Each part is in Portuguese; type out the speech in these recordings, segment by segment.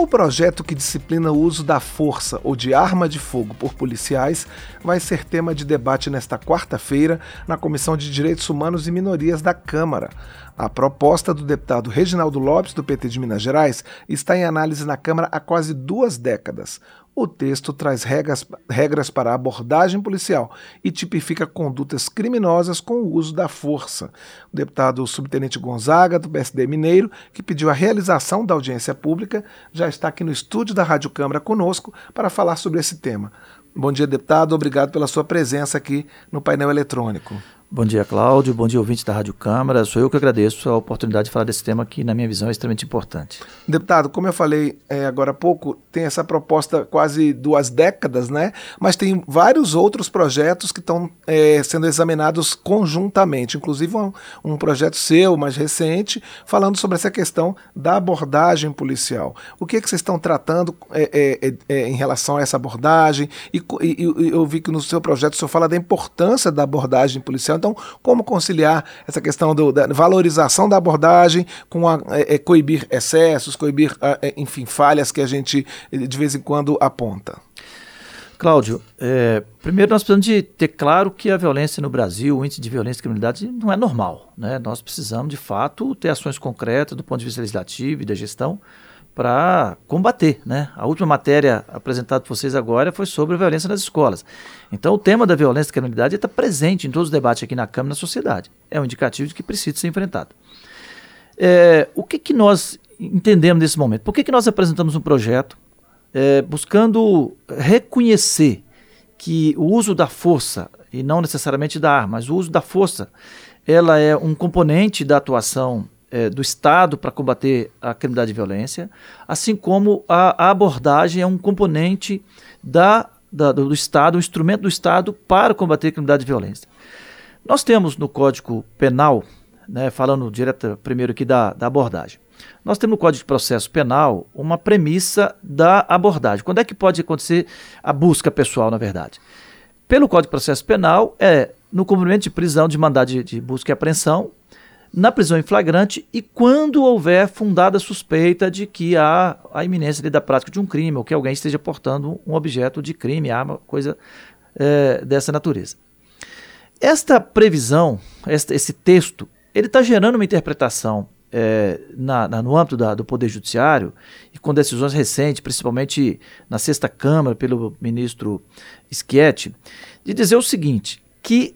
O projeto que disciplina o uso da força ou de arma de fogo por policiais vai ser tema de debate nesta quarta-feira na Comissão de Direitos Humanos e Minorias da Câmara. A proposta do deputado Reginaldo Lopes, do PT de Minas Gerais, está em análise na Câmara há quase duas décadas. O texto traz regras, regras para abordagem policial e tipifica condutas criminosas com o uso da força. O deputado subtenente Gonzaga, do PSD Mineiro, que pediu a realização da audiência pública, já está aqui no estúdio da Rádio Câmara conosco para falar sobre esse tema. Bom dia, deputado. Obrigado pela sua presença aqui no painel eletrônico. Bom dia, Cláudio. Bom dia, ouvinte da Rádio Câmara. Sou eu que agradeço a oportunidade de falar desse tema que, na minha visão, é extremamente importante. Deputado, como eu falei é, agora há pouco, tem essa proposta quase duas décadas, né? Mas tem vários outros projetos que estão é, sendo examinados conjuntamente, inclusive um, um, projeto seu, mais recente, falando sobre essa questão da abordagem policial. O que, é que vocês estão tratando é, é, é em relação a essa abordagem? E, e eu vi que no seu projeto o senhor fala da importância da abordagem policial. Então, como conciliar essa questão do, da valorização da abordagem com a, é, é, coibir excessos, coibir, é, enfim, falhas que a gente de vez em quando aponta? Cláudio, é, primeiro nós precisamos de ter claro que a violência no Brasil, o índice de violência e criminalidade não é normal. Né? Nós precisamos, de fato, ter ações concretas do ponto de vista legislativo e da gestão para combater. Né? A última matéria apresentada por vocês agora foi sobre violência nas escolas. Então, o tema da violência e criminalidade está presente em todos os debates aqui na Câmara e na sociedade. É um indicativo de que precisa ser enfrentado. É, o que, que nós entendemos nesse momento? Por que, que nós apresentamos um projeto é, buscando reconhecer que o uso da força, e não necessariamente da arma, mas o uso da força, ela é um componente da atuação é, do Estado para combater a criminalidade e violência, assim como a, a abordagem é um componente da, da, do Estado, um instrumento do Estado para combater a criminalidade e violência. Nós temos no Código Penal, né, falando direto primeiro aqui da, da abordagem, nós temos no Código de Processo Penal uma premissa da abordagem. Quando é que pode acontecer a busca pessoal, na verdade? Pelo Código de Processo Penal, é no cumprimento de prisão de mandado de, de busca e apreensão na prisão em flagrante e quando houver fundada suspeita de que há a iminência da prática de um crime ou que alguém esteja portando um objeto de crime, arma, coisa é, dessa natureza. Esta previsão, esta, esse texto, ele está gerando uma interpretação é, na, na, no âmbito da, do Poder Judiciário e com decisões recentes, principalmente na sexta Câmara, pelo ministro Schietti, de dizer o seguinte, que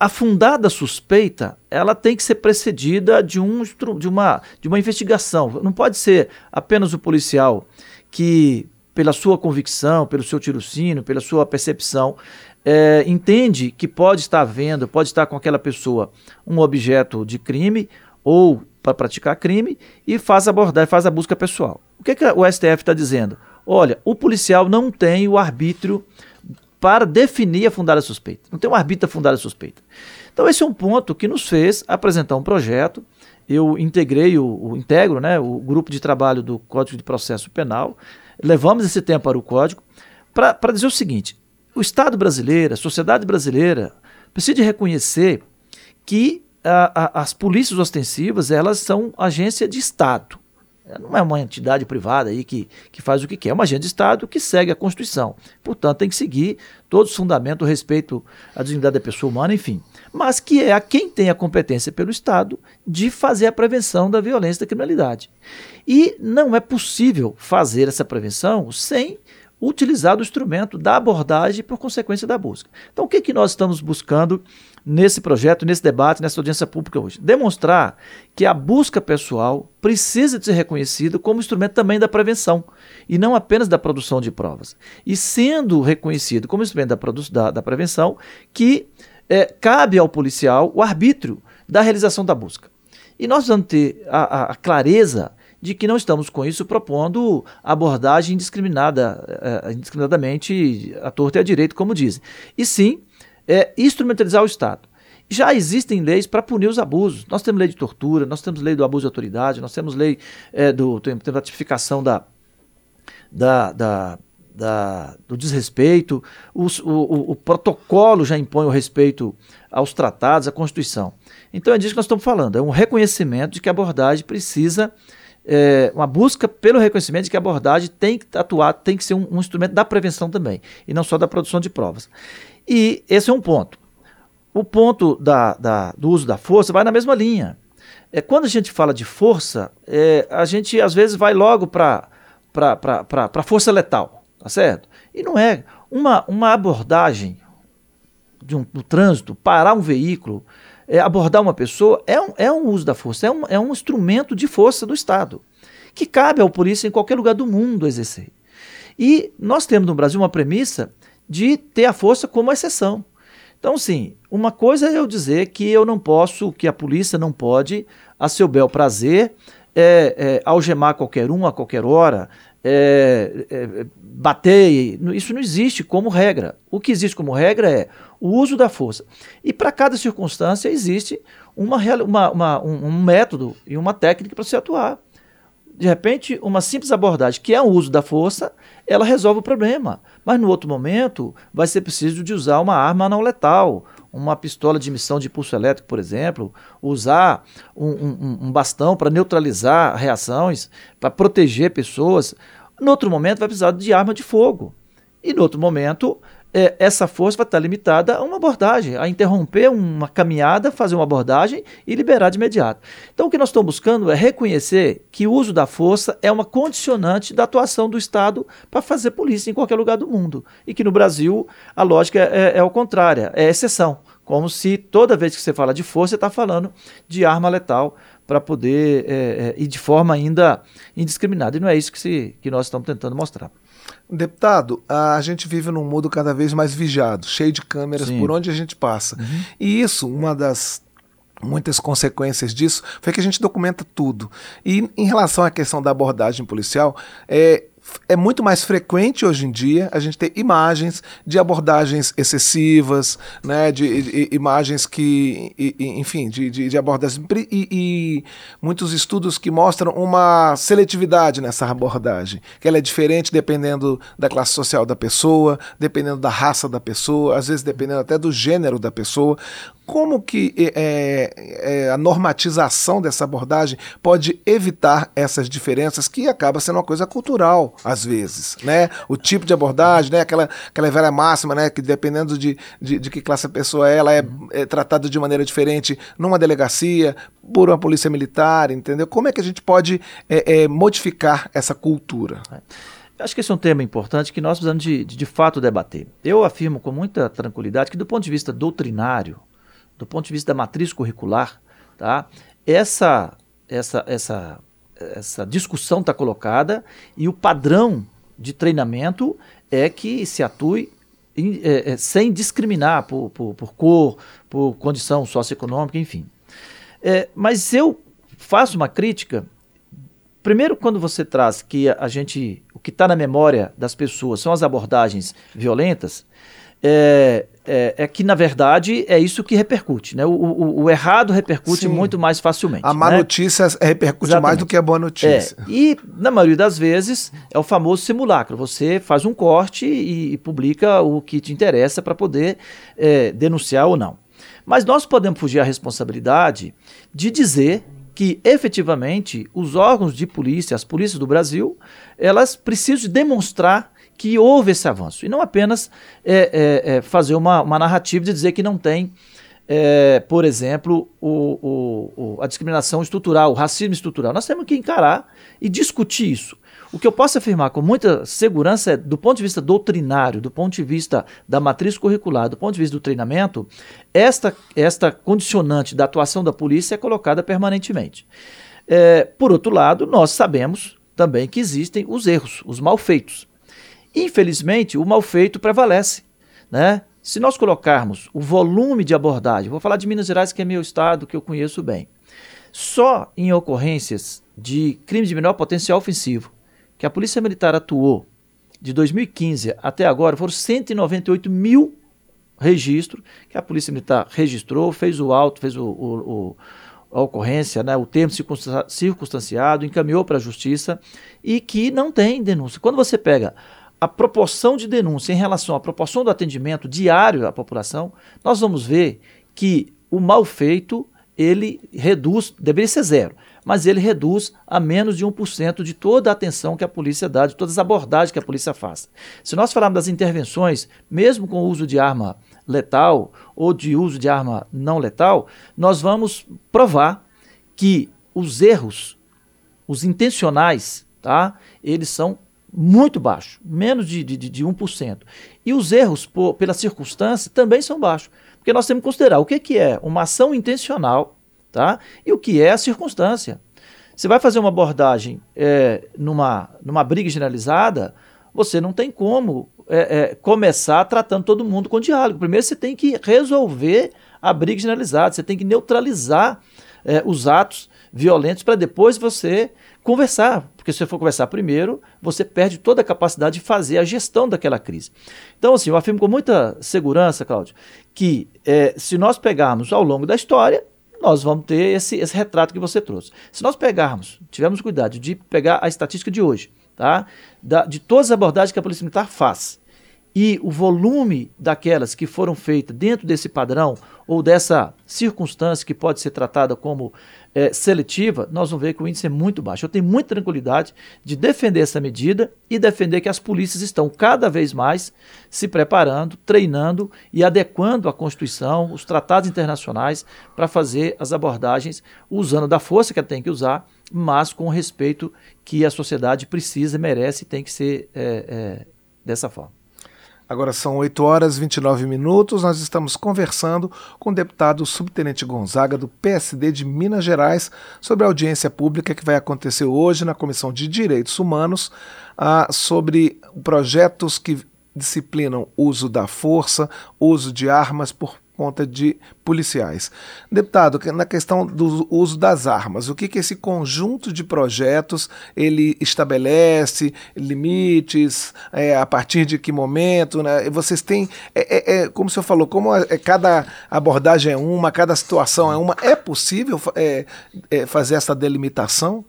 a fundada suspeita ela tem que ser precedida de, um, de, uma, de uma investigação. Não pode ser apenas o policial que, pela sua convicção, pelo seu tirocínio, pela sua percepção, é, entende que pode estar vendo, pode estar com aquela pessoa um objeto de crime ou para praticar crime e faz abordar, faz a busca pessoal. O que, que o STF está dizendo? Olha, o policial não tem o arbítrio para definir a fundada suspeita. Não tem um arbítrio fundada suspeita. Então esse é um ponto que nos fez apresentar um projeto. Eu integrei o, o integro, né, o grupo de trabalho do Código de Processo Penal. Levamos esse tempo para o código para dizer o seguinte: o Estado brasileiro, a sociedade brasileira precisa reconhecer que a, a, as polícias ostensivas elas são agência de Estado. Não é uma entidade privada aí que, que faz o que quer, é uma agente de Estado que segue a Constituição. Portanto, tem que seguir todos os fundamentos, respeito à dignidade da pessoa humana, enfim. Mas que é a quem tem a competência pelo Estado de fazer a prevenção da violência e da criminalidade. E não é possível fazer essa prevenção sem utilizar o instrumento da abordagem por consequência da busca. Então, o que, que nós estamos buscando nesse projeto, nesse debate, nessa audiência pública hoje? Demonstrar que a busca pessoal precisa de ser reconhecida como instrumento também da prevenção e não apenas da produção de provas. E sendo reconhecido como instrumento da, da, da prevenção, que é, cabe ao policial o arbítrio da realização da busca. E nós vamos ter a, a clareza de que não estamos com isso propondo abordagem indiscriminada, é, indiscriminadamente à torta e à direita, como dizem. E sim é, instrumentalizar o Estado. Já existem leis para punir os abusos. Nós temos lei de tortura, nós temos lei do abuso de autoridade, nós temos lei é, do, temos da tipificação da, da, da, da, do desrespeito, os, o, o, o, protocolo já impõe o respeito aos tratados, à Constituição. Então é disso que nós estamos falando, é um reconhecimento de que a abordagem precisa é, uma busca pelo reconhecimento de que a abordagem tem que atuar, tem que ser um, um instrumento da prevenção também, e não só da produção de provas. E esse é um ponto. O ponto da, da, do uso da força vai na mesma linha. É, quando a gente fala de força, é, a gente às vezes vai logo para a força letal, tá certo? E não é. Uma, uma abordagem de um, do trânsito, parar um veículo, é, abordar uma pessoa, é um, é um uso da força, é um, é um instrumento de força do Estado, que cabe ao polícia em qualquer lugar do mundo exercer. E nós temos no Brasil uma premissa de ter a força como exceção. Então, sim, uma coisa é eu dizer que eu não posso, que a polícia não pode, a seu bel prazer, é, é, algemar qualquer um a qualquer hora, é, é, bater. Isso não existe como regra. O que existe como regra é o uso da força. E para cada circunstância existe uma, uma, uma, um, método e uma técnica para se atuar. De repente, uma simples abordagem, que é o uso da força, ela resolve o problema. Mas no outro momento, vai ser preciso de usar uma arma não letal, uma pistola de emissão de pulso elétrico, por exemplo, usar um, um, um bastão para neutralizar reações, para proteger pessoas. No outro momento, vai precisar de arma de fogo. E no outro momento, é, essa força vai estar limitada a uma abordagem, a interromper uma caminhada, fazer uma abordagem e liberar de imediato. Então, o que nós estamos buscando é reconhecer que o uso da força é uma condicionante da atuação do Estado para fazer polícia em qualquer lugar do mundo. E que no Brasil a lógica é, é, é o contrário, é exceção. Como se toda vez que você fala de força, você está falando de arma letal para poder, é, é, e de forma ainda indiscriminada. E não é isso que, se, que nós estamos tentando mostrar. Deputado, a gente vive num mundo cada vez mais vigiado, cheio de câmeras Sim. por onde a gente passa. Uhum. E isso, uma das muitas consequências disso foi que a gente documenta tudo. E em relação à questão da abordagem policial, é, é muito mais frequente hoje em dia a gente ter imagens de abordagens excessivas, né, de, de imagens que, enfim, de, de, de abordagens e, e, muitos estudos que mostram uma seletividade nessa abordagem, que ela é diferente dependendo da classe social da pessoa, dependendo da raça da pessoa, às vezes dependendo até do gênero da pessoa. Como que é, é, a normatização dessa abordagem pode evitar essas diferenças que acaba sendo uma coisa cultural às vezes, né? O tipo de abordagem, né? Aquela, aquela velha máxima, né? Que dependendo de, de, de que classe a pessoa é, ela é, é tratada de maneira diferente numa delegacia, por uma polícia militar, entendeu? Como é que a gente pode é, é, modificar essa cultura? Acho que esse é um tema importante que nós precisamos de, de, de fato debater. Eu afirmo com muita tranquilidade que, do ponto de vista doutrinário, do ponto de vista da matriz curricular, tá? essa, essa, essa essa discussão está colocada e o padrão de treinamento é que se atue é, é, sem discriminar por, por, por, cor, por condição socioeconômica, enfim. É, mas eu faço uma crítica. Primeiro, quando você traz que a gente, o que está na memória das pessoas são as abordagens violentas, é, é, é, que, na verdade, é isso que repercute. Né? O, o, o errado repercute Sim. muito mais facilmente. A má né? notícia repercute Exatamente. mais do que a boa notícia. É, e, na maioria das vezes, é o famoso simulacro. Você faz um corte e, e publica o que te interessa para poder é, denunciar ou não. Mas nós podemos fugir à responsabilidade de dizer que efetivamente os órgãos de polícia, as polícias do Brasil, elas precisam demonstrar que houve esse avanço. E não apenas é, é, é, fazer uma, uma narrativa de dizer que não tem, é, por exemplo, o, o, o, a discriminação estrutural, o racismo estrutural. Nós temos que encarar e discutir isso. O que eu posso afirmar com muita segurança é, do ponto de vista doutrinário, do ponto de vista da matriz curricular, do ponto de vista do treinamento, esta, esta condicionante da atuação da polícia é colocada permanentemente. É, por outro lado, nós sabemos também que existem os erros, os malfeitos. Infelizmente, o mal feito prevalece. Né? Se nós colocarmos o volume de abordagem, vou falar de Minas Gerais, que é meu estado, que eu conheço bem, só em ocorrências de crimes de menor potencial ofensivo, que a Polícia Militar atuou de 2015 até agora, foram 198 mil registros que a Polícia Militar registrou, fez o auto, fez o, o, o a ocorrência, né, o termo circunstanciado, encaminhou para a justiça e que não tem denúncia. Quando você pega a proporção de denúncia em relação à proporção do atendimento diário à população, nós vamos ver que o mal feito ele reduz, deveria ser zero, mas ele reduz a menos de 1% de toda a atenção que a polícia dá, de todas as abordagens que a polícia faz. Se nós falarmos das intervenções, mesmo com o uso de arma letal ou de uso de arma não letal, nós vamos provar que os erros, os intencionais, tá, eles são muito baixos, menos de, de, de 1%. E os erros por, pela circunstância também são baixos. Porque nós temos que considerar o que, que é uma ação intencional tá? e o que é a circunstância. Você vai fazer uma abordagem é, numa, numa briga generalizada, você não tem como é, é, começar tratando todo mundo com diálogo. Primeiro você tem que resolver a briga generalizada, você tem que neutralizar é, os atos violentos para depois você conversar. Porque se você for conversar primeiro, você perde toda a capacidade de fazer a gestão daquela crise. Então, assim, eu afirmo com muita segurança, Cláudio, que é, se nós pegarmos ao longo da história, nós vamos ter esse, esse retrato que você trouxe. Se nós pegarmos, tivermos cuidado de pegar a estatística de hoje, tá? Da, de todas as abordagens que a Polícia Militar faz, e o volume daquelas que foram feitas dentro desse padrão ou dessa circunstância que pode ser tratada como é, seletiva, nós vamos ver que o índice é muito baixo. Eu tenho muita tranquilidade de defender essa medida e defender que as polícias estão cada vez mais se preparando, treinando e adequando a Constituição, os tratados internacionais para fazer as abordagens usando da força que ela tem que usar, mas com o respeito que a sociedade precisa, merece e tem que ser é, é, dessa forma. Agora são 8 horas e 29 minutos. Nós estamos conversando com o deputado subtenente Gonzaga, do PSD de Minas Gerais, sobre a audiência pública que vai acontecer hoje na Comissão de Direitos Humanos ah, sobre projetos que disciplinam uso da força, uso de armas por conta de policiais. Deputado, na questão do uso das armas, o que, que esse conjunto de projetos ele estabelece, limites, é, a partir de que momento, né? Vocês têm, é, é, é como o senhor falou, como é, cada abordagem é uma, cada situação é uma, é possível é, fazer essa delimitação?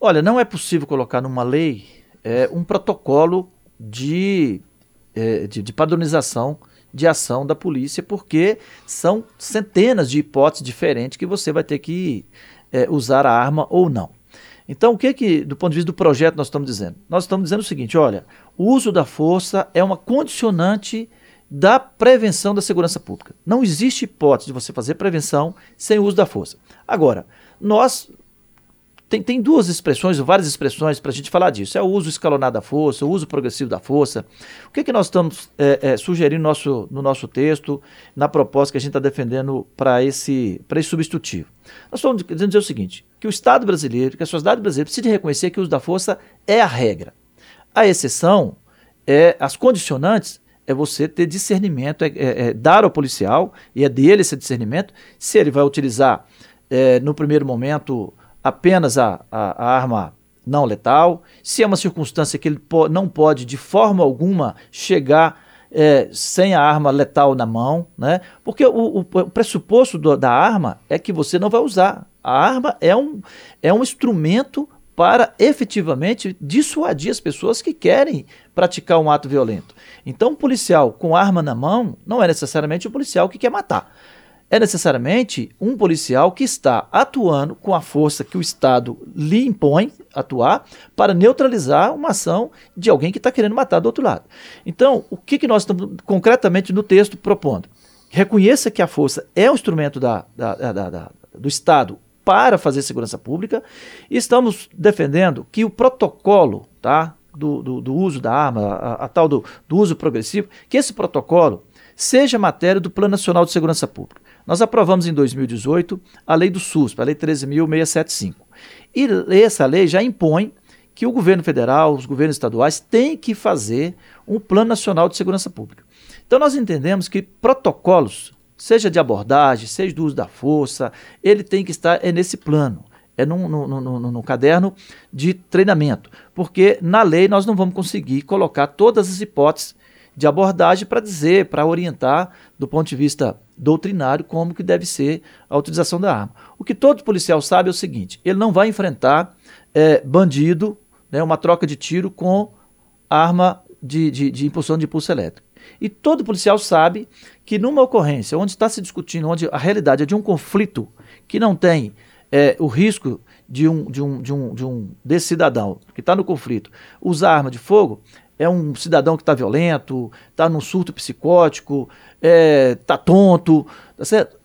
Olha, não é possível colocar numa lei um protocolo de, de, de padronização de ação da polícia, porque são centenas de hipóteses diferentes que você vai ter que é, usar a arma ou não. Então, o que que, do ponto de vista do projeto, nós estamos dizendo? Nós estamos dizendo o seguinte: olha, o uso da força é uma condicionante da prevenção da segurança pública. Não existe hipótese de você fazer prevenção sem o uso da força. Agora, nós tem, tem duas expressões, várias expressões para a gente falar disso. É o uso escalonado da força, o uso progressivo da força. O que, que nós estamos é, é, sugerindo no nosso, no nosso texto, na proposta que a gente está defendendo para esse, esse substitutivo? Nós estamos dizendo dizer o seguinte, que o Estado brasileiro, que a sociedade brasileira precisa reconhecer que o uso da força é a regra. A exceção, é as condicionantes, é você ter discernimento, é, é, é, dar ao policial, e é dele esse discernimento, se ele vai utilizar é, no primeiro momento apenas a, a, a arma não letal, se é uma circunstância que ele po não pode de forma alguma chegar é, sem a arma letal na mão, né? porque o, o, o pressuposto do, da arma é que você não vai usar. A arma é um, é um instrumento para efetivamente dissuadir as pessoas que querem praticar um ato violento. Então, um policial com arma na mão não é necessariamente um policial que quer matar é necessariamente um policial que está atuando com a força que o Estado lhe impõe atuar para neutralizar uma ação de alguém que está querendo matar do outro lado. Então, o que, que nós estamos concretamente no texto propondo? Reconheça que a força é um instrumento da, da, da, do Estado para fazer segurança pública e estamos defendendo que o protocolo tá, do, do, do uso da arma, a, a tal do, do uso progressivo, que esse protocolo seja matéria do Plano Nacional de Segurança Pública. Nós aprovamos em 2018 a lei do SUS, a lei 13.675. E essa lei já impõe que o governo federal, os governos estaduais têm que fazer um plano nacional de segurança pública. Então nós entendemos que protocolos, seja de abordagem, seja do uso da força, ele tem que estar é nesse plano é no, caderno de treinamento, porque na lei nós não vamos conseguir colocar todas as hipóteses de abordagem para dizer, para orientar do ponto de vista doutrinário como que deve ser a utilização da arma. O que todo policial sabe é o seguinte: ele não vai enfrentar é, bandido, né, uma troca de tiro com arma de, de, de impulsão de impulso elétrico. E todo policial sabe que numa ocorrência onde está se discutindo, onde a realidade é de um conflito que não tem é, o risco de um, de um, de um, de um desse cidadão que está no conflito usar arma de fogo, é um cidadão que está violento, está num surto psicótico, está é, tá tonto, tá certo?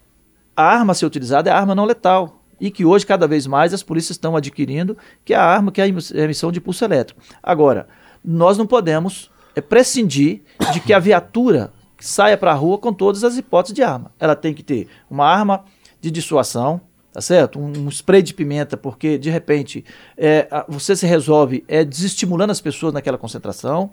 A arma a ser utilizada é a arma não letal. E que hoje, cada vez mais, as polícias estão adquirindo, que é a arma que é a emissão de pulso elétrico. Agora, nós não podemos é, prescindir de que a viatura saia para a rua com todas as hipóteses de arma. Ela tem que ter uma arma de dissuasão, tá certo? Um, um spray de pimenta, porque de repente é, você se resolve é, desestimulando as pessoas naquela concentração.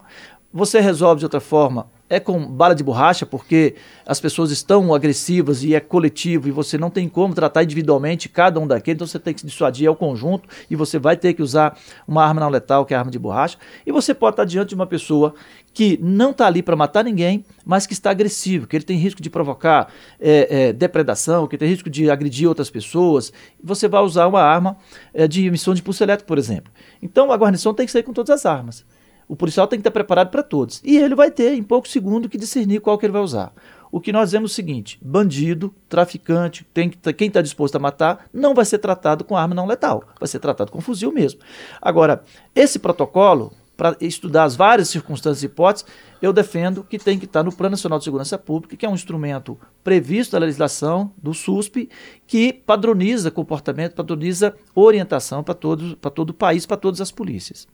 Você resolve de outra forma é com bala de borracha, porque as pessoas estão agressivas e é coletivo e você não tem como tratar individualmente cada um daqueles, então você tem que se dissuadir ao conjunto e você vai ter que usar uma arma não letal, que é a arma de borracha. E você pode estar diante de uma pessoa que não está ali para matar ninguém, mas que está agressivo, que ele tem risco de provocar é, é, depredação, que tem risco de agredir outras pessoas. Você vai usar uma arma é, de emissão de pulso elétrico, por exemplo. Então a guarnição tem que sair com todas as armas. O policial tem que estar preparado para todos. E ele vai ter, em poucos segundos, que discernir qual que ele vai usar. O que nós vemos é o seguinte: bandido, traficante, tem que, quem está disposto a matar, não vai ser tratado com arma não letal, vai ser tratado com fuzil mesmo. Agora, esse protocolo, para estudar as várias circunstâncias e hipóteses, eu defendo que tem que estar no Plano Nacional de Segurança Pública, que é um instrumento previsto na legislação do SUSP, que padroniza comportamento, padroniza orientação para todo o país, para todas as polícias.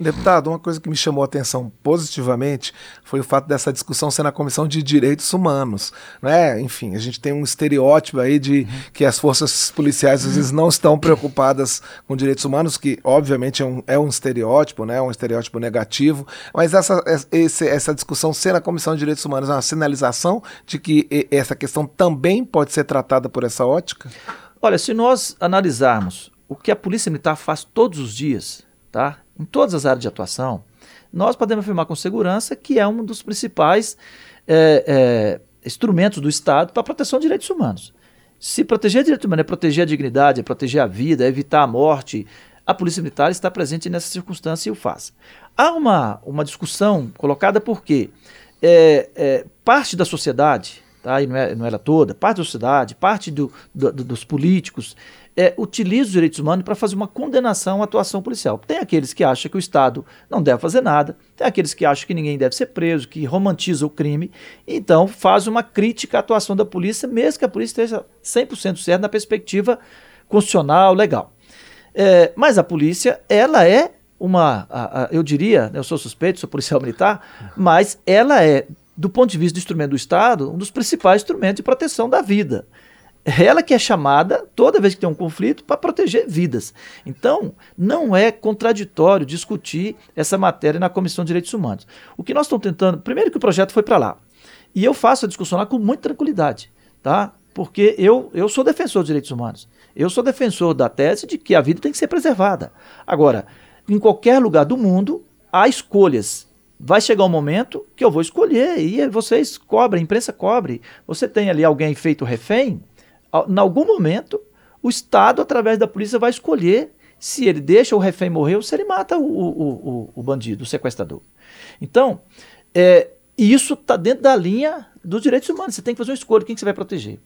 Deputado, uma coisa que me chamou a atenção positivamente foi o fato dessa discussão ser na Comissão de Direitos Humanos. Né? Enfim, a gente tem um estereótipo aí de que as forças policiais às vezes não estão preocupadas com direitos humanos, que obviamente é um, é um estereótipo, né? um estereótipo negativo, mas essa, esse, essa discussão ser na Comissão de Direitos Humanos é uma sinalização de que essa questão também pode ser tratada por essa ótica? Olha, se nós analisarmos o que a Polícia Militar faz todos os dias, tá? Em todas as áreas de atuação, nós podemos afirmar com segurança que é um dos principais é, é, instrumentos do Estado para a proteção de direitos humanos. Se proteger direitos humanos é proteger a dignidade, é proteger a vida, é evitar a morte, a Polícia Militar está presente nessa circunstância e o faz. Há uma, uma discussão colocada porque é, é, parte da sociedade, tá? e não, é, não era toda, parte da sociedade, parte do, do, dos políticos, é, utiliza os direitos humanos para fazer uma condenação à atuação policial. Tem aqueles que acham que o Estado não deve fazer nada, tem aqueles que acham que ninguém deve ser preso, que romantiza o crime, então faz uma crítica à atuação da polícia, mesmo que a polícia esteja 100% certa na perspectiva constitucional, legal. É, mas a polícia, ela é uma, a, a, eu diria, né, eu sou suspeito, sou policial militar, mas ela é, do ponto de vista do instrumento do Estado, um dos principais instrumentos de proteção da vida ela que é chamada, toda vez que tem um conflito, para proteger vidas. Então, não é contraditório discutir essa matéria na Comissão de Direitos Humanos. O que nós estamos tentando, primeiro que o projeto foi para lá, e eu faço a discussão lá com muita tranquilidade, tá? Porque eu, eu sou defensor dos direitos humanos. Eu sou defensor da tese de que a vida tem que ser preservada. Agora, em qualquer lugar do mundo, há escolhas vai chegar um momento que eu vou escolher e vocês cobrem, a imprensa cobre. Você tem ali alguém feito refém, em algum momento, o Estado, através da polícia, vai escolher se ele deixa o refém morrer ou se ele mata o, o, o, o bandido, o sequestrador. Então, é, isso está dentro da linha dos direitos humanos. Você tem que fazer uma escolha, quem que você vai proteger.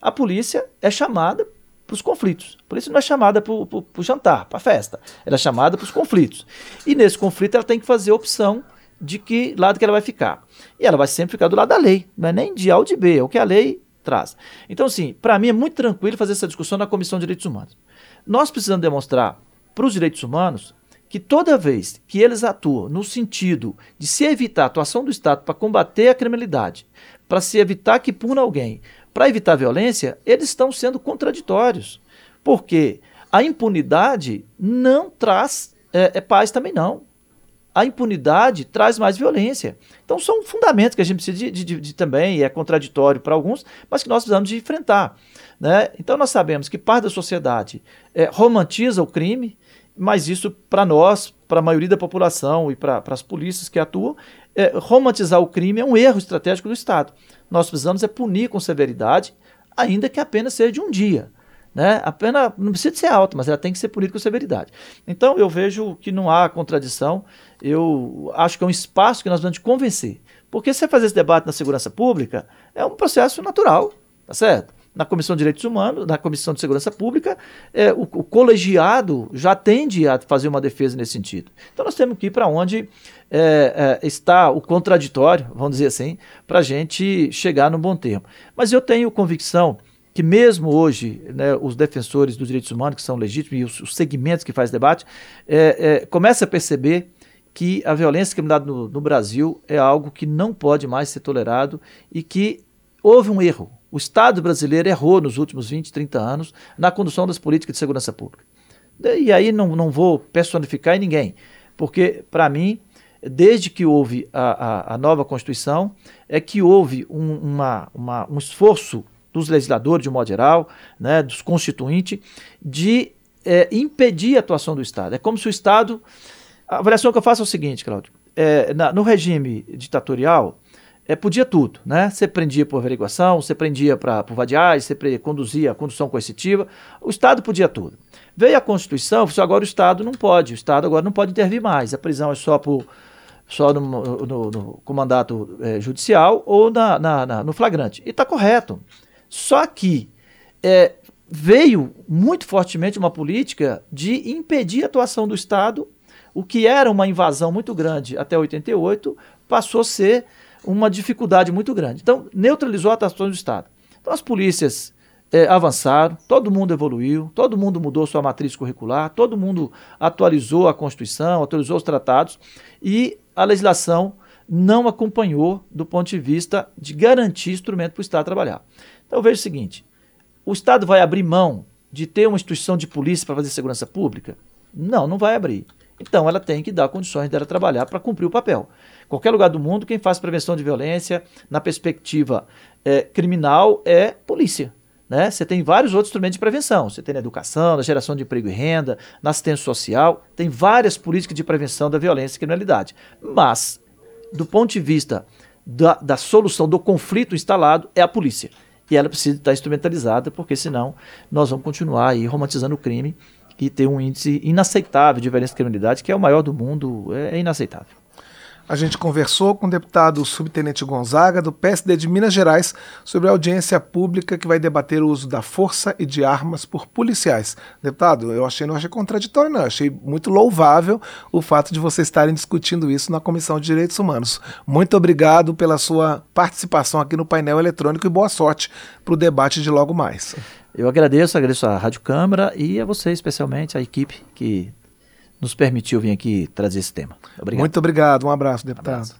A polícia é chamada para os conflitos. A polícia não é chamada para o jantar, para a festa. Ela é chamada para os conflitos. E nesse conflito ela tem que fazer a opção de que lado que ela vai ficar. E ela vai sempre ficar do lado da lei, não é nem de A ou de B, é o que a lei traz. Então, assim, para mim é muito tranquilo fazer essa discussão na Comissão de Direitos Humanos. Nós precisamos demonstrar para os direitos humanos que toda vez que eles atuam no sentido de se evitar a atuação do Estado para combater a criminalidade, para se evitar que puna alguém, para evitar a violência, eles estão sendo contraditórios. Porque a impunidade não traz é, é paz também não a impunidade traz mais violência. Então são fundamentos que a gente precisa de, de, de, de também, e é contraditório para alguns, mas que nós precisamos de enfrentar. Né? Então nós sabemos que parte da sociedade é, romantiza o crime, mas isso para nós, para a maioria da população e para as polícias que atuam, é, romantizar o crime é um erro estratégico do Estado. Nós precisamos é punir com severidade, ainda que apenas seja de um dia. Né? A pena não precisa ser alta, mas ela tem que ser punida com severidade. Então eu vejo que não há contradição. Eu acho que é um espaço que nós vamos convencer. Porque você fazer esse debate na segurança pública é um processo natural, tá certo? na Comissão de Direitos Humanos, na Comissão de Segurança Pública, é, o, o, colegiado já tende a fazer uma defesa nesse sentido. Então nós temos que ir para onde é, é, está o contraditório, vamos dizer assim, para a gente chegar no bom termo. Mas eu tenho convicção que mesmo hoje né, os defensores dos direitos humanos, que são legítimos, e os, os segmentos que faz debate, é, é, começam a perceber que a violência criminalidade no, no Brasil é algo que não pode mais ser tolerado e que houve um erro. O Estado brasileiro errou nos últimos 20, 30 anos na condução das políticas de segurança pública. E aí não, não vou personificar em ninguém, porque, para mim, desde que houve a, a, a, nova Constituição, é que houve um, uma, uma, um esforço dos legisladores, de um modo geral, né, dos constituintes, de é, impedir a atuação do Estado. É como se o Estado. A avaliação que eu faço é o seguinte, Cláudio: é, na, no regime ditatorial, é, podia tudo, né? Você prendia por averiguação, você prendia pra, por vadiagem, você conduzia a condução coercitiva, o Estado podia tudo. Veio a Constituição, agora o Estado não pode, o Estado agora não pode intervir mais, a prisão é só por só no, no, no comandato é, judicial ou na, na, na, no flagrante. E está correto. Só que é, veio muito fortemente uma política de impedir a atuação do Estado. O que era uma invasão muito grande até 88 passou a ser uma dificuldade muito grande. Então, neutralizou a atuação do Estado. Então, as polícias é, avançaram, todo mundo evoluiu, todo mundo mudou sua matriz curricular, todo mundo atualizou a Constituição, atualizou os tratados e a legislação não acompanhou do ponto de vista de garantir instrumento para o Estado trabalhar. Então eu vejo o seguinte: o Estado vai abrir mão de ter uma instituição de polícia para fazer segurança pública? Não, não vai abrir. Então ela tem que dar condições dela trabalhar para cumprir o papel. Qualquer lugar do mundo, quem faz prevenção de violência na perspectiva é, criminal é polícia. Né? Você tem vários outros instrumentos de prevenção. Você tem na educação, na geração de emprego e renda, na assistência social. Tem várias políticas de prevenção da violência e criminalidade. Mas, do ponto de vista da, da solução do conflito instalado, é a polícia. E ela precisa estar instrumentalizada, porque senão nós vamos continuar aí romantizando o crime e ter um índice inaceitável de violência e criminalidade, que é o maior do mundo, é, é inaceitável. A gente conversou com o deputado subtenente Gonzaga, do PSD de Minas Gerais, sobre a audiência pública que vai debater o uso da força e de armas por policiais. Deputado, eu achei não achei contraditório, não. Achei muito louvável o fato de vocês estarem discutindo isso na Comissão de Direitos Humanos. Muito obrigado pela sua participação aqui no painel eletrônico e boa sorte para o debate de logo mais. Eu agradeço, agradeço à Rádio Câmara e a você, especialmente, a equipe que nos permitiu vir aqui trazer esse tema. Obrigado. Muito obrigado. Um abraço, deputado. Um abraço.